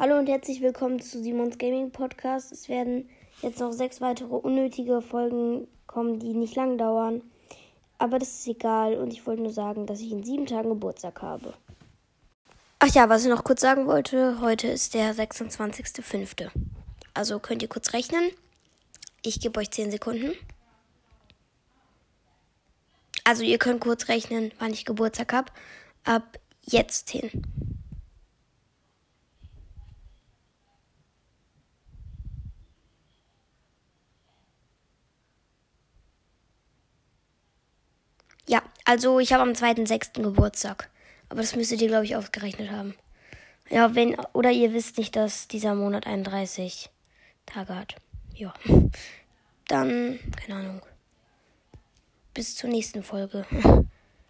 Hallo und herzlich willkommen zu Simons Gaming Podcast. Es werden jetzt noch sechs weitere unnötige Folgen kommen, die nicht lang dauern. Aber das ist egal und ich wollte nur sagen, dass ich in sieben Tagen Geburtstag habe. Ach ja, was ich noch kurz sagen wollte, heute ist der 26.05. Also könnt ihr kurz rechnen. Ich gebe euch 10 Sekunden. Also ihr könnt kurz rechnen, wann ich Geburtstag habe. Ab jetzt hin. Also ich habe am 2.6. Geburtstag. Aber das müsstet ihr, glaube ich, ausgerechnet haben. Ja, wenn, oder ihr wisst nicht, dass dieser Monat 31 Tage hat. Ja. Dann, keine Ahnung. Bis zur nächsten Folge.